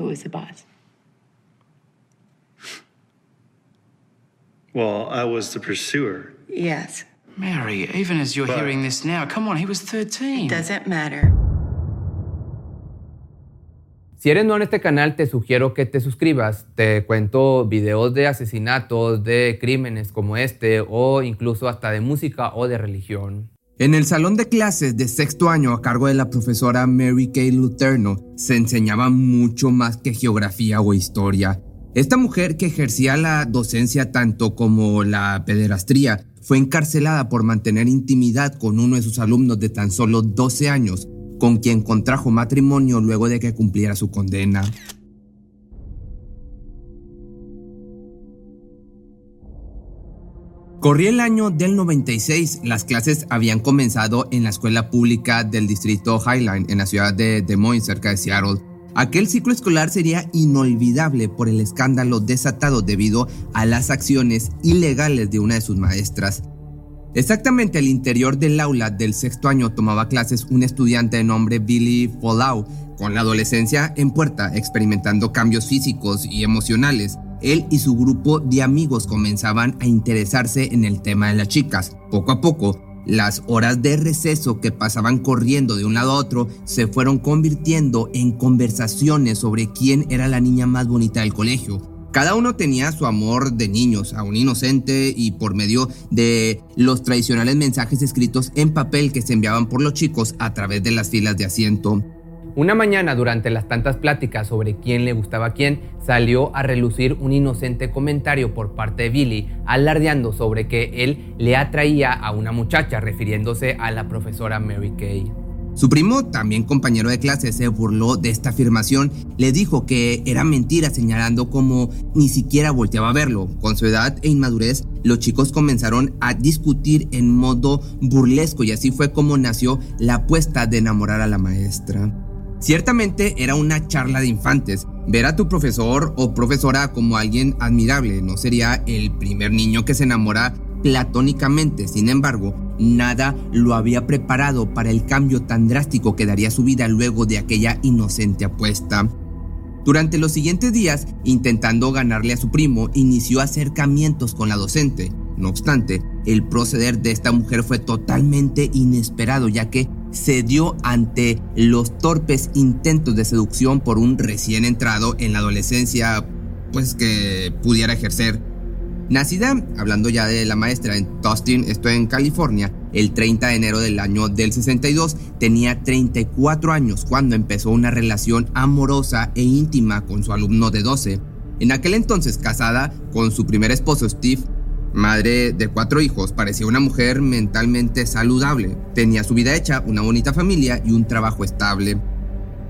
Who is the boss? Well, I was the pursuer. Yes. Mary, even as you're But- hearing this now, come on, he was 13. Doesn't matter. Si eres nuevo en este canal, te sugiero que te suscribas. Te cuento videos de asesinatos, de crímenes como este, o incluso hasta de música o de religión. En el salón de clases de sexto año a cargo de la profesora Mary Kay Luterno se enseñaba mucho más que geografía o historia. Esta mujer que ejercía la docencia tanto como la pederastría fue encarcelada por mantener intimidad con uno de sus alumnos de tan solo 12 años, con quien contrajo matrimonio luego de que cumpliera su condena. Corría el año del 96, las clases habían comenzado en la escuela pública del distrito Highline en la ciudad de Des Moines, cerca de Seattle. Aquel ciclo escolar sería inolvidable por el escándalo desatado debido a las acciones ilegales de una de sus maestras. Exactamente al interior del aula del sexto año tomaba clases un estudiante de nombre Billy Follow, con la adolescencia en puerta, experimentando cambios físicos y emocionales. Él y su grupo de amigos comenzaban a interesarse en el tema de las chicas. Poco a poco, las horas de receso que pasaban corriendo de un lado a otro se fueron convirtiendo en conversaciones sobre quién era la niña más bonita del colegio. Cada uno tenía su amor de niños, aún inocente, y por medio de los tradicionales mensajes escritos en papel que se enviaban por los chicos a través de las filas de asiento. Una mañana, durante las tantas pláticas sobre quién le gustaba a quién, salió a relucir un inocente comentario por parte de Billy, alardeando sobre que él le atraía a una muchacha, refiriéndose a la profesora Mary Kay. Su primo, también compañero de clase, se burló de esta afirmación, le dijo que era mentira, señalando como ni siquiera volteaba a verlo. Con su edad e inmadurez, los chicos comenzaron a discutir en modo burlesco y así fue como nació la apuesta de enamorar a la maestra. Ciertamente era una charla de infantes. Ver a tu profesor o profesora como alguien admirable no sería el primer niño que se enamora platónicamente. Sin embargo, nada lo había preparado para el cambio tan drástico que daría su vida luego de aquella inocente apuesta. Durante los siguientes días, intentando ganarle a su primo, inició acercamientos con la docente. No obstante, el proceder de esta mujer fue totalmente inesperado, ya que cedió ante los torpes intentos de seducción por un recién entrado en la adolescencia, pues que pudiera ejercer. Nacida, hablando ya de la maestra en Tustin, esto en California, el 30 de enero del año del 62, tenía 34 años cuando empezó una relación amorosa e íntima con su alumno de 12. En aquel entonces casada con su primer esposo Steve, Madre de cuatro hijos, parecía una mujer mentalmente saludable. Tenía su vida hecha, una bonita familia y un trabajo estable.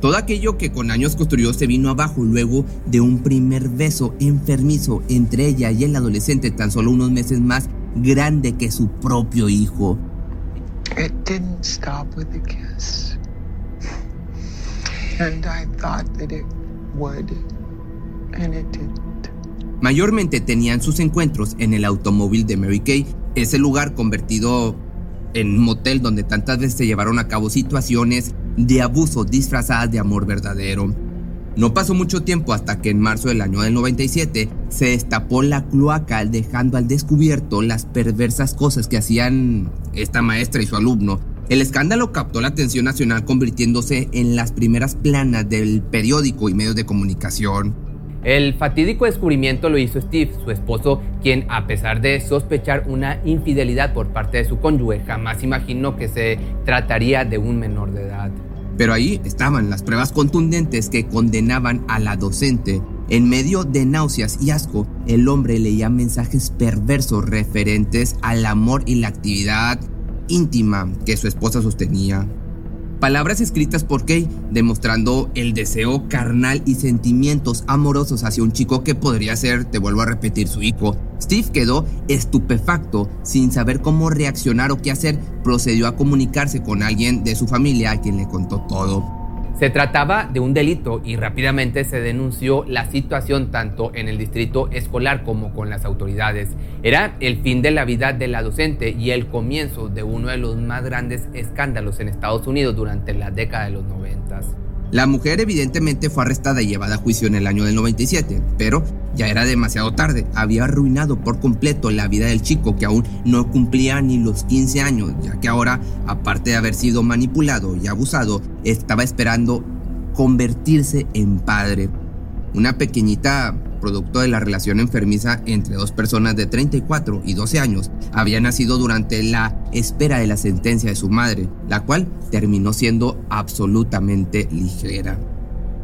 Todo aquello que con años construyó se vino abajo luego de un primer beso enfermizo entre ella y el adolescente tan solo unos meses más grande que su propio hijo. It didn't stop with the kiss. And I thought that it would, and it. Mayormente tenían sus encuentros en el automóvil de Mary Kay, ese lugar convertido en motel donde tantas veces se llevaron a cabo situaciones de abuso disfrazadas de amor verdadero. No pasó mucho tiempo hasta que en marzo del año del 97 se destapó la cloaca dejando al descubierto las perversas cosas que hacían esta maestra y su alumno. El escándalo captó la atención nacional convirtiéndose en las primeras planas del periódico y medios de comunicación. El fatídico descubrimiento lo hizo Steve, su esposo, quien a pesar de sospechar una infidelidad por parte de su cónyuge, jamás imaginó que se trataría de un menor de edad. Pero ahí estaban las pruebas contundentes que condenaban a la docente. En medio de náuseas y asco, el hombre leía mensajes perversos referentes al amor y la actividad íntima que su esposa sostenía. Palabras escritas por Kay, demostrando el deseo carnal y sentimientos amorosos hacia un chico que podría ser, te vuelvo a repetir, su hijo. Steve quedó estupefacto, sin saber cómo reaccionar o qué hacer, procedió a comunicarse con alguien de su familia a quien le contó todo. Se trataba de un delito y rápidamente se denunció la situación tanto en el distrito escolar como con las autoridades. Era el fin de la vida de la docente y el comienzo de uno de los más grandes escándalos en Estados Unidos durante la década de los 90. La mujer evidentemente fue arrestada y llevada a juicio en el año del 97, pero ya era demasiado tarde. Había arruinado por completo la vida del chico que aún no cumplía ni los 15 años, ya que ahora, aparte de haber sido manipulado y abusado, estaba esperando convertirse en padre. Una pequeñita producto de la relación enfermiza entre dos personas de 34 y 12 años, había nacido durante la espera de la sentencia de su madre, la cual terminó siendo absolutamente ligera.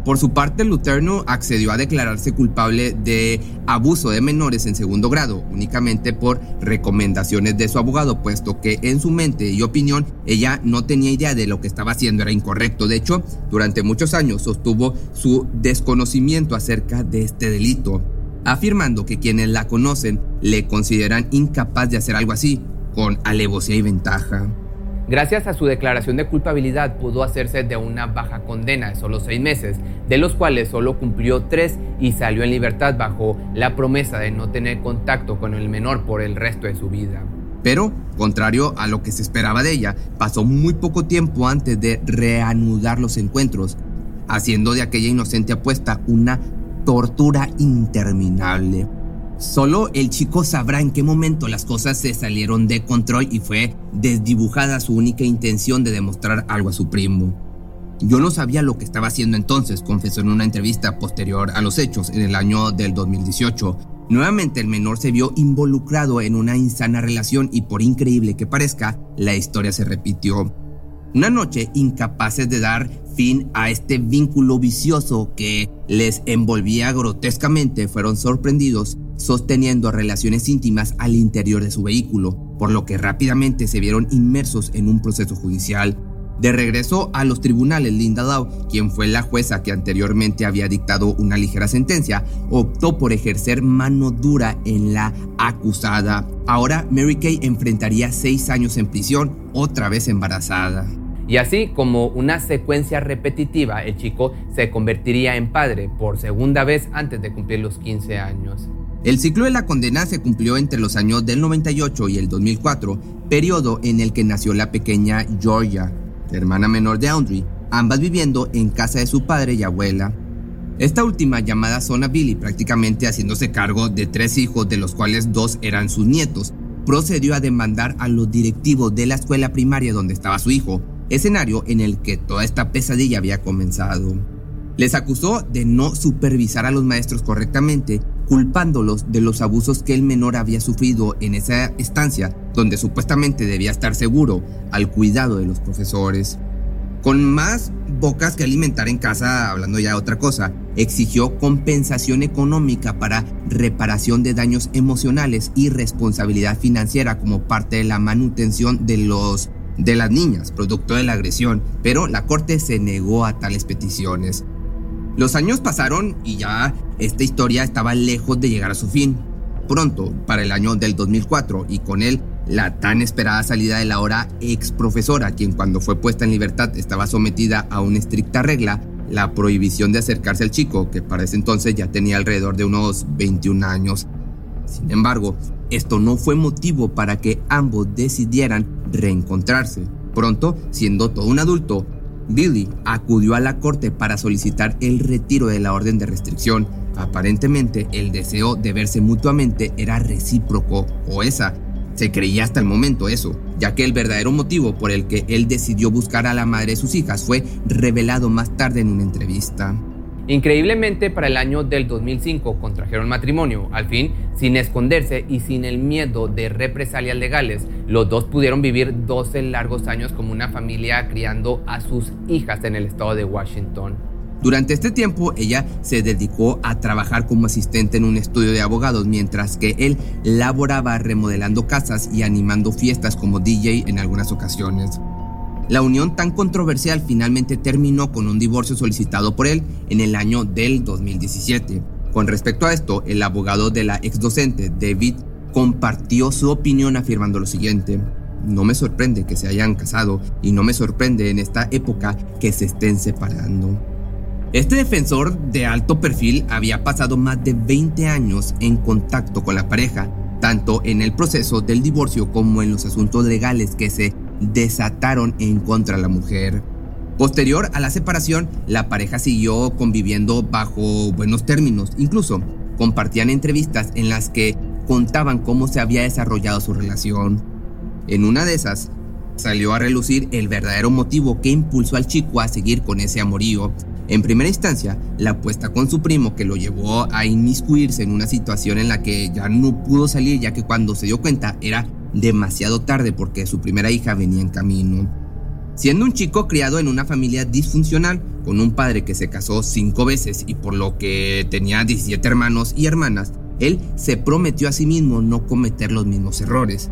Por su parte, Luterno accedió a declararse culpable de abuso de menores en segundo grado, únicamente por recomendaciones de su abogado, puesto que en su mente y opinión ella no tenía idea de lo que estaba haciendo era incorrecto. De hecho, durante muchos años sostuvo su desconocimiento acerca de este delito, afirmando que quienes la conocen le consideran incapaz de hacer algo así, con alevosía y ventaja. Gracias a su declaración de culpabilidad pudo hacerse de una baja condena de solo seis meses, de los cuales solo cumplió tres y salió en libertad bajo la promesa de no tener contacto con el menor por el resto de su vida. Pero, contrario a lo que se esperaba de ella, pasó muy poco tiempo antes de reanudar los encuentros, haciendo de aquella inocente apuesta una tortura interminable. Solo el chico sabrá en qué momento las cosas se salieron de control y fue desdibujada su única intención de demostrar algo a su primo. Yo no sabía lo que estaba haciendo entonces, confesó en una entrevista posterior a los hechos en el año del 2018. Nuevamente el menor se vio involucrado en una insana relación y por increíble que parezca, la historia se repitió. Una noche, incapaces de dar fin a este vínculo vicioso que les envolvía grotescamente, fueron sorprendidos sosteniendo relaciones íntimas al interior de su vehículo, por lo que rápidamente se vieron inmersos en un proceso judicial. De regreso a los tribunales, Linda Dow, quien fue la jueza que anteriormente había dictado una ligera sentencia, optó por ejercer mano dura en la acusada. Ahora Mary Kay enfrentaría seis años en prisión, otra vez embarazada. Y así como una secuencia repetitiva, el chico se convertiría en padre por segunda vez antes de cumplir los 15 años. El ciclo de la condena se cumplió entre los años del 98 y el 2004, periodo en el que nació la pequeña Georgia, hermana menor de Audrey, ambas viviendo en casa de su padre y abuela. Esta última, llamada Zona Billy, prácticamente haciéndose cargo de tres hijos, de los cuales dos eran sus nietos, procedió a demandar a los directivos de la escuela primaria donde estaba su hijo, escenario en el que toda esta pesadilla había comenzado. Les acusó de no supervisar a los maestros correctamente culpándolos de los abusos que el menor había sufrido en esa estancia, donde supuestamente debía estar seguro al cuidado de los profesores. Con más bocas que alimentar en casa, hablando ya de otra cosa, exigió compensación económica para reparación de daños emocionales y responsabilidad financiera como parte de la manutención de los de las niñas, producto de la agresión, pero la corte se negó a tales peticiones. Los años pasaron y ya esta historia estaba lejos de llegar a su fin. Pronto, para el año del 2004, y con él la tan esperada salida de la ahora ex profesora, quien cuando fue puesta en libertad estaba sometida a una estricta regla, la prohibición de acercarse al chico, que para ese entonces ya tenía alrededor de unos 21 años. Sin embargo, esto no fue motivo para que ambos decidieran reencontrarse. Pronto, siendo todo un adulto, Billy acudió a la corte para solicitar el retiro de la orden de restricción. Aparentemente, el deseo de verse mutuamente era recíproco, o esa. Se creía hasta el momento eso, ya que el verdadero motivo por el que él decidió buscar a la madre de sus hijas fue revelado más tarde en una entrevista. Increíblemente, para el año del 2005 contrajeron matrimonio, al fin, sin esconderse y sin el miedo de represalias legales. Los dos pudieron vivir 12 largos años como una familia criando a sus hijas en el estado de Washington. Durante este tiempo, ella se dedicó a trabajar como asistente en un estudio de abogados, mientras que él laboraba remodelando casas y animando fiestas como DJ en algunas ocasiones. La unión tan controversial finalmente terminó con un divorcio solicitado por él en el año del 2017. Con respecto a esto, el abogado de la ex docente, David, compartió su opinión afirmando lo siguiente. No me sorprende que se hayan casado y no me sorprende en esta época que se estén separando. Este defensor de alto perfil había pasado más de 20 años en contacto con la pareja, tanto en el proceso del divorcio como en los asuntos legales que se desataron en contra de la mujer. Posterior a la separación, la pareja siguió conviviendo bajo buenos términos, incluso compartían entrevistas en las que contaban cómo se había desarrollado su relación. En una de esas, salió a relucir el verdadero motivo que impulsó al chico a seguir con ese amorío. En primera instancia, la apuesta con su primo que lo llevó a inmiscuirse en una situación en la que ya no pudo salir ya que cuando se dio cuenta era demasiado tarde porque su primera hija venía en camino. Siendo un chico criado en una familia disfuncional, con un padre que se casó cinco veces y por lo que tenía 17 hermanos y hermanas, él se prometió a sí mismo no cometer los mismos errores.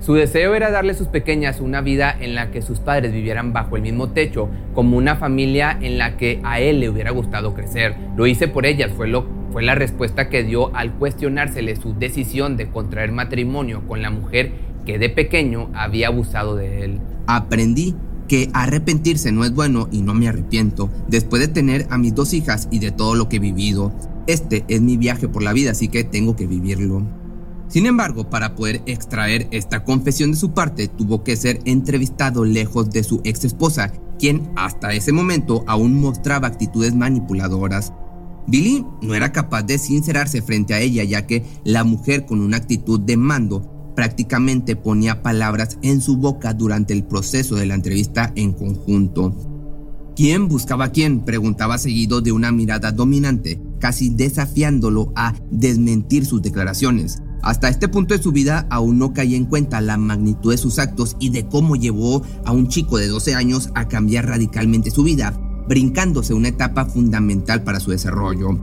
Su deseo era darle a sus pequeñas una vida en la que sus padres vivieran bajo el mismo techo, como una familia en la que a él le hubiera gustado crecer. Lo hice por ellas, fue, lo, fue la respuesta que dio al cuestionársele su decisión de contraer matrimonio con la mujer que de pequeño había abusado de él. Aprendí que arrepentirse no es bueno y no me arrepiento, después de tener a mis dos hijas y de todo lo que he vivido. Este es mi viaje por la vida, así que tengo que vivirlo. Sin embargo, para poder extraer esta confesión de su parte, tuvo que ser entrevistado lejos de su ex esposa, quien hasta ese momento aún mostraba actitudes manipuladoras. Billy no era capaz de sincerarse frente a ella, ya que la mujer con una actitud de mando prácticamente ponía palabras en su boca durante el proceso de la entrevista en conjunto. ¿Quién buscaba a quién? preguntaba seguido de una mirada dominante, casi desafiándolo a desmentir sus declaraciones. Hasta este punto de su vida aún no caía en cuenta la magnitud de sus actos y de cómo llevó a un chico de 12 años a cambiar radicalmente su vida, brincándose una etapa fundamental para su desarrollo.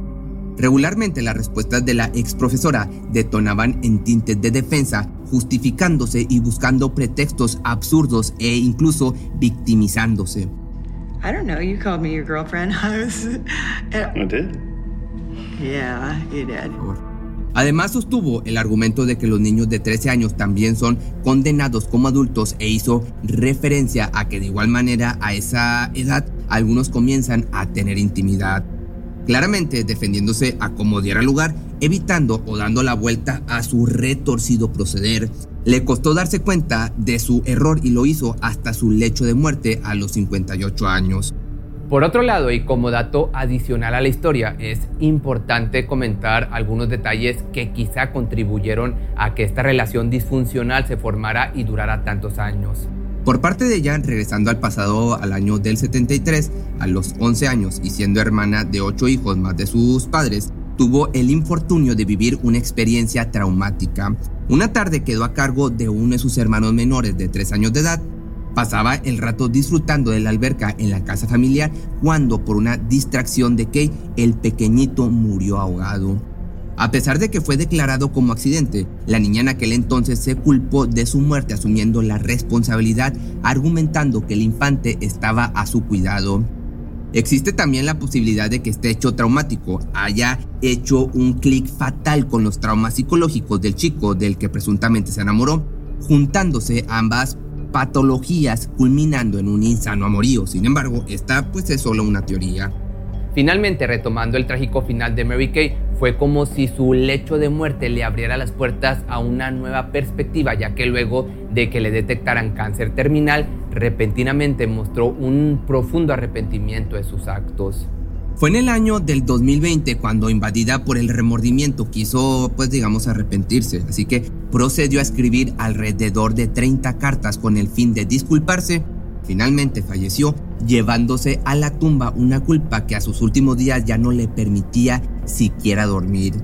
Regularmente las respuestas de la ex profesora detonaban en tintes de defensa, justificándose y buscando pretextos absurdos e incluso victimizándose. I don't know. You called me your girlfriend. I was. I did. Yeah, you did. Además sostuvo el argumento de que los niños de 13 años también son condenados como adultos e hizo referencia a que de igual manera a esa edad algunos comienzan a tener intimidad. Claramente defendiéndose a como diera lugar, evitando o dando la vuelta a su retorcido proceder. Le costó darse cuenta de su error y lo hizo hasta su lecho de muerte a los 58 años. Por otro lado, y como dato adicional a la historia, es importante comentar algunos detalles que quizá contribuyeron a que esta relación disfuncional se formara y durara tantos años. Por parte de ella, regresando al pasado al año del 73, a los 11 años y siendo hermana de 8 hijos más de sus padres, tuvo el infortunio de vivir una experiencia traumática. Una tarde quedó a cargo de uno de sus hermanos menores de 3 años de edad, Pasaba el rato disfrutando de la alberca en la casa familiar cuando por una distracción de Kay el pequeñito murió ahogado. A pesar de que fue declarado como accidente, la niña en aquel entonces se culpó de su muerte asumiendo la responsabilidad argumentando que el infante estaba a su cuidado. Existe también la posibilidad de que este hecho traumático haya hecho un clic fatal con los traumas psicológicos del chico del que presuntamente se enamoró, juntándose ambas patologías culminando en un insano amorío. Sin embargo, esta pues es solo una teoría. Finalmente, retomando el trágico final de Mary Kay, fue como si su lecho de muerte le abriera las puertas a una nueva perspectiva, ya que luego de que le detectaran cáncer terminal, repentinamente mostró un profundo arrepentimiento de sus actos. Fue en el año del 2020 cuando invadida por el remordimiento quiso, pues digamos, arrepentirse, así que procedió a escribir alrededor de 30 cartas con el fin de disculparse. Finalmente falleció, llevándose a la tumba una culpa que a sus últimos días ya no le permitía siquiera dormir.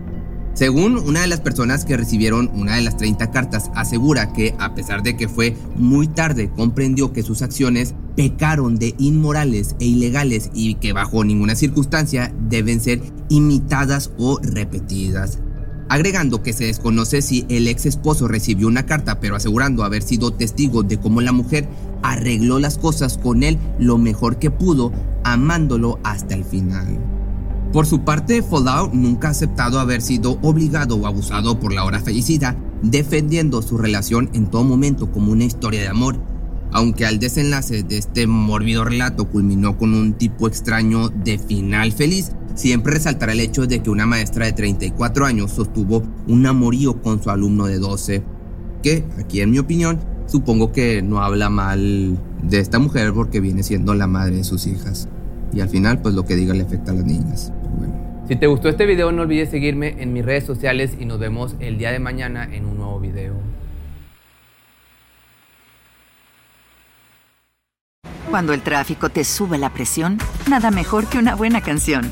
Según una de las personas que recibieron una de las 30 cartas, asegura que a pesar de que fue muy tarde, comprendió que sus acciones pecaron de inmorales e ilegales y que bajo ninguna circunstancia deben ser imitadas o repetidas. Agregando que se desconoce si el ex esposo recibió una carta, pero asegurando haber sido testigo de cómo la mujer arregló las cosas con él lo mejor que pudo, amándolo hasta el final. Por su parte, Fallout nunca ha aceptado haber sido obligado o abusado por la hora fallecida, defendiendo su relación en todo momento como una historia de amor. Aunque al desenlace de este mórbido relato culminó con un tipo extraño de final feliz, siempre resaltará el hecho de que una maestra de 34 años sostuvo un amorío con su alumno de 12, que, aquí en mi opinión, supongo que no habla mal de esta mujer porque viene siendo la madre de sus hijas. Y al final, pues lo que diga le afecta a las niñas. Si te gustó este video, no olvides seguirme en mis redes sociales y nos vemos el día de mañana en un nuevo video. Cuando el tráfico te sube la presión, nada mejor que una buena canción.